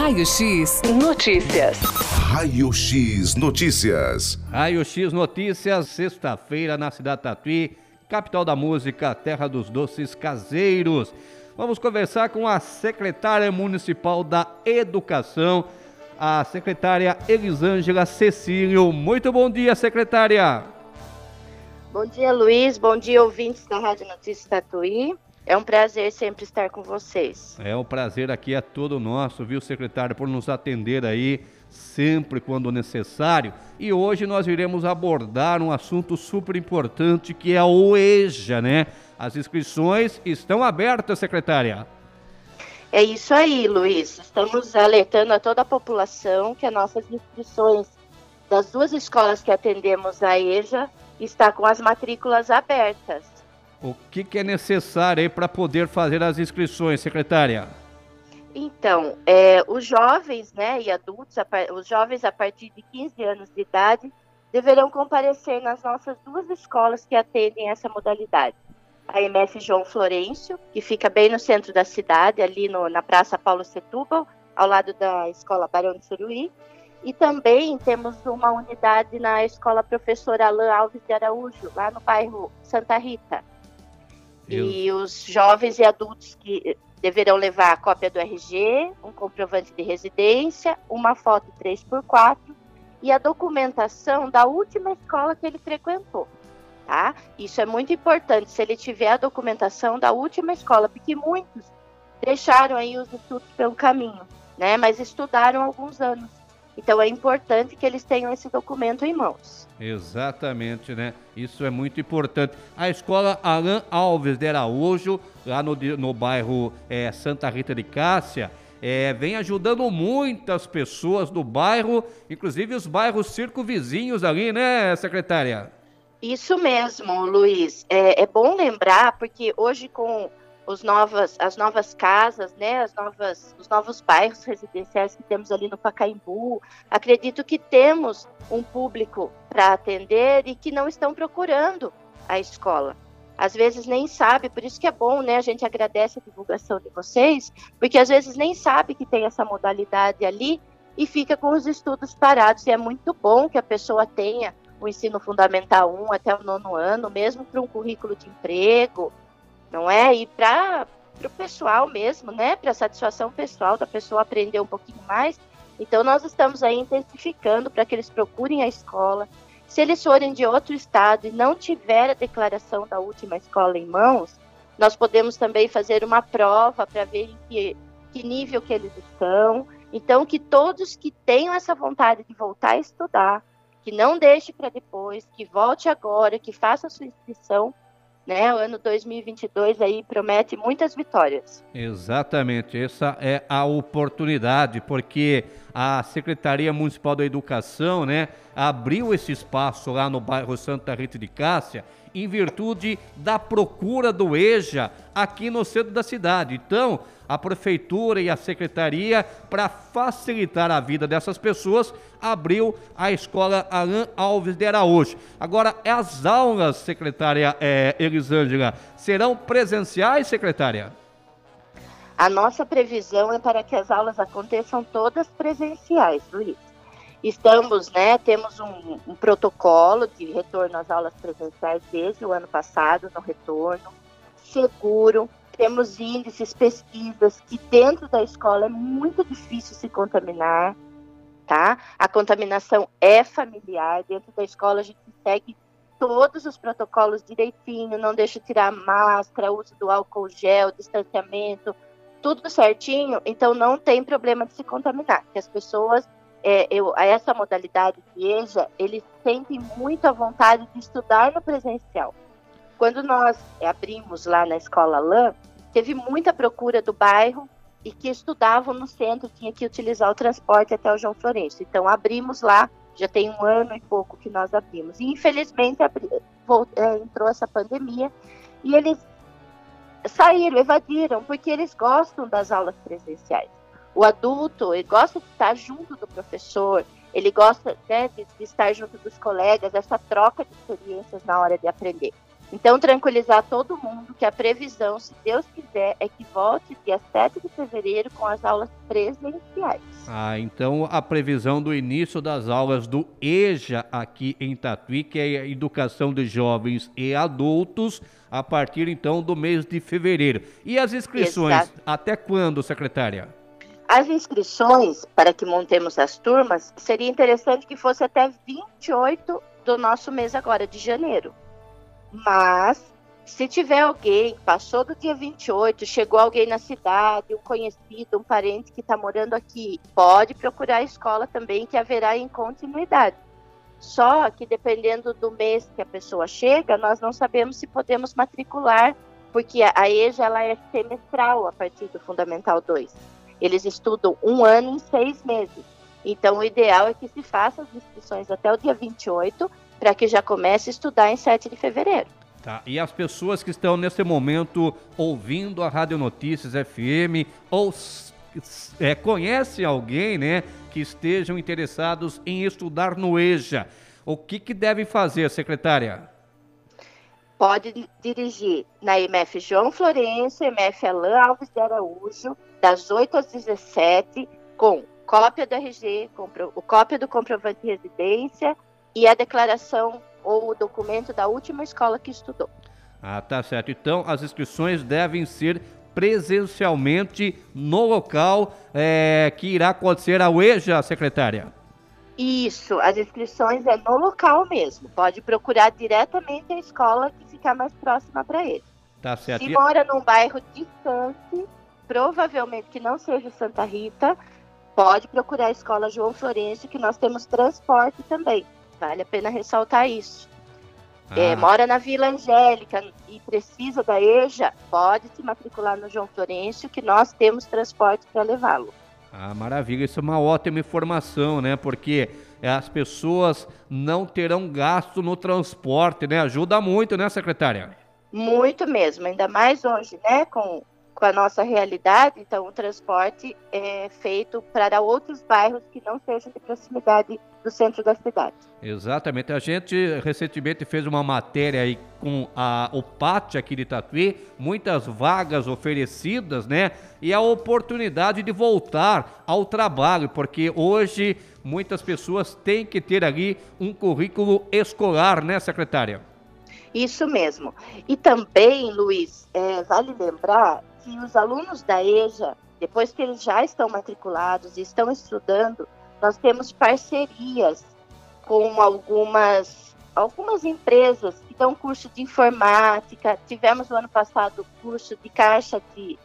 Raio X Notícias. Raio X Notícias. Raio X Notícias, sexta-feira na cidade Tatuí, capital da música, terra dos doces caseiros. Vamos conversar com a secretária municipal da Educação, a secretária Elisângela Cecílio. Muito bom dia, secretária. Bom dia, Luiz. Bom dia, ouvintes da Rádio Notícias Tatuí. É um prazer sempre estar com vocês. É um prazer aqui é todo nosso, viu, secretário, por nos atender aí sempre quando necessário. E hoje nós iremos abordar um assunto super importante que é o EJA, né? As inscrições estão abertas, secretária. É isso aí, Luiz. Estamos alertando a toda a população que as nossas inscrições das duas escolas que atendemos a EJA está com as matrículas abertas. O que, que é necessário para poder fazer as inscrições, secretária? Então, é, os jovens né, e adultos, os jovens a partir de 15 anos de idade, deverão comparecer nas nossas duas escolas que atendem essa modalidade. A MS João Florencio, que fica bem no centro da cidade, ali no, na Praça Paulo Setúbal, ao lado da Escola Barão de Suruí, e também temos uma unidade na Escola Professor Alain Alves de Araújo, lá no bairro Santa Rita. E os jovens e adultos que deverão levar a cópia do RG, um comprovante de residência, uma foto 3x4 e a documentação da última escola que ele frequentou. Tá? Isso é muito importante, se ele tiver a documentação da última escola, porque muitos deixaram aí os estudos pelo caminho, né? mas estudaram alguns anos. Então é importante que eles tenham esse documento em mãos. Exatamente, né? Isso é muito importante. A escola Alain Alves de Araújo, lá no, no bairro é, Santa Rita de Cássia, é, vem ajudando muitas pessoas do bairro, inclusive os bairros circunvizinhos ali, né, secretária? Isso mesmo, Luiz. É, é bom lembrar, porque hoje com os novas, as novas casas, né, as novas, os novos bairros residenciais que temos ali no Pacaembu. Acredito que temos um público para atender e que não estão procurando a escola. Às vezes nem sabe, por isso que é bom, né? A gente agradece a divulgação de vocês, porque às vezes nem sabe que tem essa modalidade ali e fica com os estudos parados. E é muito bom que a pessoa tenha o ensino fundamental 1 até o nono ano, mesmo para um currículo de emprego, não é? E para o pessoal mesmo, né? Para a satisfação pessoal da pessoa aprender um pouquinho mais. Então, nós estamos aí intensificando para que eles procurem a escola. Se eles forem de outro estado e não tiver a declaração da última escola em mãos, nós podemos também fazer uma prova para ver em que, que nível que eles estão. Então, que todos que tenham essa vontade de voltar a estudar, que não deixe para depois, que volte agora, que faça a sua inscrição, né? O ano 2022 aí promete muitas vitórias. Exatamente, essa é a oportunidade, porque a Secretaria Municipal da Educação, né, abriu esse espaço lá no bairro Santa Rita de Cássia em virtude da procura do EJA aqui no centro da cidade. Então, a prefeitura e a secretaria, para facilitar a vida dessas pessoas, abriu a escola Alain Alves de Araújo. Agora, as aulas, secretária é, Elisângela, serão presenciais, secretária? A nossa previsão é para que as aulas aconteçam todas presenciais, Luiz. Estamos, né, temos um, um, protocolo de retorno às aulas presenciais desde o ano passado, no retorno, seguro, temos índices, pesquisas que dentro da escola é muito difícil se contaminar, tá? A contaminação é familiar, dentro da escola a gente segue todos os protocolos direitinho, não deixa tirar máscara, uso do álcool gel, distanciamento, tudo certinho, então não tem problema de se contaminar, que as pessoas é, eu, essa modalidade de EJA, eles sentem muita vontade de estudar no presencial. Quando nós abrimos lá na escola LAN, teve muita procura do bairro e que estudavam no centro, tinha que utilizar o transporte até o João Florencio. Então abrimos lá, já tem um ano e pouco que nós abrimos. E infelizmente abri, é, entrou essa pandemia e eles saíram, evadiram, porque eles gostam das aulas presenciais. O adulto, ele gosta de estar junto do professor, ele gosta né, de, de, estar junto dos colegas, essa troca de experiências na hora de aprender. Então, tranquilizar todo mundo que a previsão, se Deus quiser, é que volte dia 7 de fevereiro com as aulas presenciais. Ah, então a previsão do início das aulas do EJA aqui em Tatuí, que é a Educação de Jovens e Adultos, a partir então do mês de fevereiro. E as inscrições, Exato. até quando, secretária? As inscrições, para que montemos as turmas, seria interessante que fosse até 28 do nosso mês agora, de janeiro. Mas, se tiver alguém, passou do dia 28, chegou alguém na cidade, um conhecido, um parente que está morando aqui, pode procurar a escola também, que haverá em continuidade. Só que dependendo do mês que a pessoa chega, nós não sabemos se podemos matricular, porque a EJA ela é semestral a partir do Fundamental 2. Eles estudam um ano em seis meses. Então, o ideal é que se faça as inscrições até o dia 28 para que já comece a estudar em 7 de fevereiro. Tá. E as pessoas que estão nesse momento ouvindo a Rádio Notícias FM ou é, conhece alguém, né, que estejam interessados em estudar no EJA, o que, que devem fazer, secretária? Pode dirigir na MF João Florencio, MF Alain Alves de Araújo, das 8 às 17, com cópia do RG, compro, cópia do comprovante de residência e a declaração ou o documento da última escola que estudou. Ah, tá certo. Então, as inscrições devem ser presencialmente no local é, que irá acontecer a UEJA, secretária? Isso, as inscrições é no local mesmo. Pode procurar diretamente a escola que ficar mais próxima para ele. Tá certo. Se mora num bairro distante, provavelmente que não seja Santa Rita, pode procurar a escola João Florencio, que nós temos transporte também. Vale a pena ressaltar isso. É, ah. É, mora na Vila Angélica e precisa da EJA, pode se matricular no João Florencio, que nós temos transporte para levá-lo. Ah, maravilha, isso é uma ótima informação, né? Porque as pessoas não terão gasto no transporte, né? Ajuda muito, né, secretária? Muito mesmo, ainda mais hoje, né? Com com a nossa realidade, então o transporte é feito para outros bairros que não sejam de proximidade do centro da cidade. Exatamente. A gente recentemente fez uma matéria aí com a, o PAT aqui de Tatuí, muitas vagas oferecidas, né? E a oportunidade de voltar ao trabalho, porque hoje muitas pessoas têm que ter ali um currículo escolar, né, secretária? Isso mesmo. E também, Luiz, é, vale lembrar que os alunos da EJA, depois que eles já estão matriculados e estão estudando, nós temos parcerias com algumas, algumas empresas que dão curso de informática. Tivemos no ano passado curso de caixa de,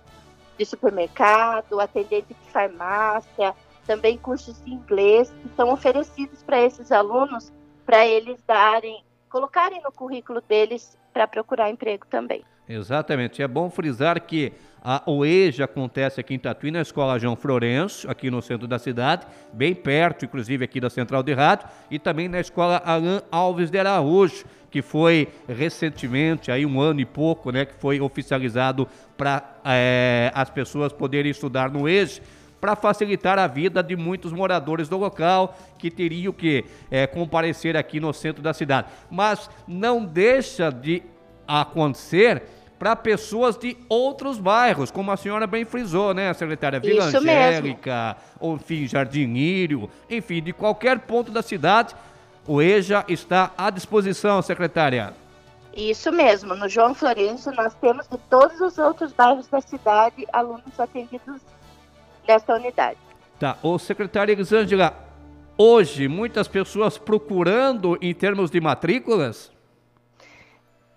de supermercado, atendente de farmácia, também cursos de inglês que são oferecidos para esses alunos para eles darem, colocarem no currículo deles para procurar emprego também. Exatamente. É bom frisar que a OEJA acontece aqui em Tatuí, na Escola João Florencio, aqui no centro da cidade, bem perto, inclusive, aqui da Central de Rádio, e também na Escola Alain Alves de Araújo, que foi recentemente, aí um ano e pouco, né, que foi oficializado para é, as pessoas poderem estudar no EJA para facilitar a vida de muitos moradores do local que teriam que é, comparecer aqui no centro da cidade. Mas não deixa de acontecer para pessoas de outros bairros, como a senhora bem frisou, né, secretária? Vila Isso Angélica, ou enfim, Jardim Írio, enfim, de qualquer ponto da cidade, o EJA está à disposição, secretária. Isso mesmo, no João Florencio nós temos de todos os outros bairros da cidade alunos atendidos desta unidade. Tá, ô secretária Elisângela, hoje muitas pessoas procurando em termos de matrículas?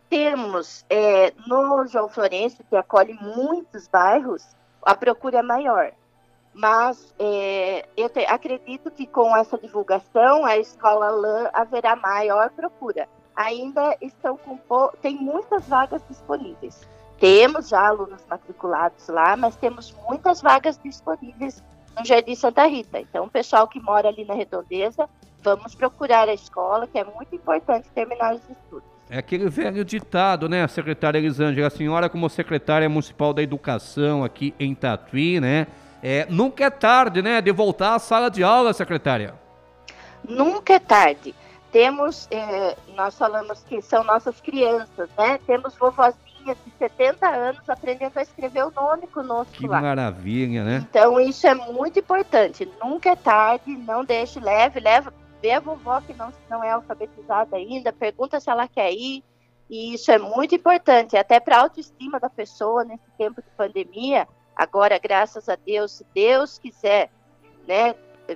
temos é, no João Florencio, que acolhe muitos bairros, a procura é maior. Mas é, eu te, acredito que com essa divulgação, a escola LAN haverá maior procura. Ainda estão com tem muitas vagas disponíveis. Temos já alunos matriculados lá, mas temos muitas vagas disponíveis no Jardim Santa Rita. Então, o pessoal que mora ali na Redondeza, vamos procurar a escola, que é muito importante terminar os estudos. É aquele velho ditado, né, secretária Elisângela? A senhora, como secretária municipal da educação aqui em Tatuí, né? É, nunca é tarde, né, de voltar à sala de aula, secretária. Nunca é tarde. temos, é, nós falamos que são nossas crianças, né? Temos vovozinhas de 70 anos aprendendo a escrever o nome conosco Que lá. maravilha, né? Então isso é muito importante. Nunca é tarde, não deixe, leve, leva, vê a vovó que não, não é alfabetizada ainda, pergunta se ela quer ir. E isso é muito importante, até para a autoestima da pessoa nesse tempo de pandemia. Agora, graças a Deus, se Deus quiser, né,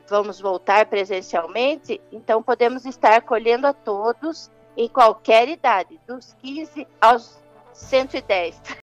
vamos voltar presencialmente, então podemos estar acolhendo a todos em qualquer idade, dos 15 aos 110.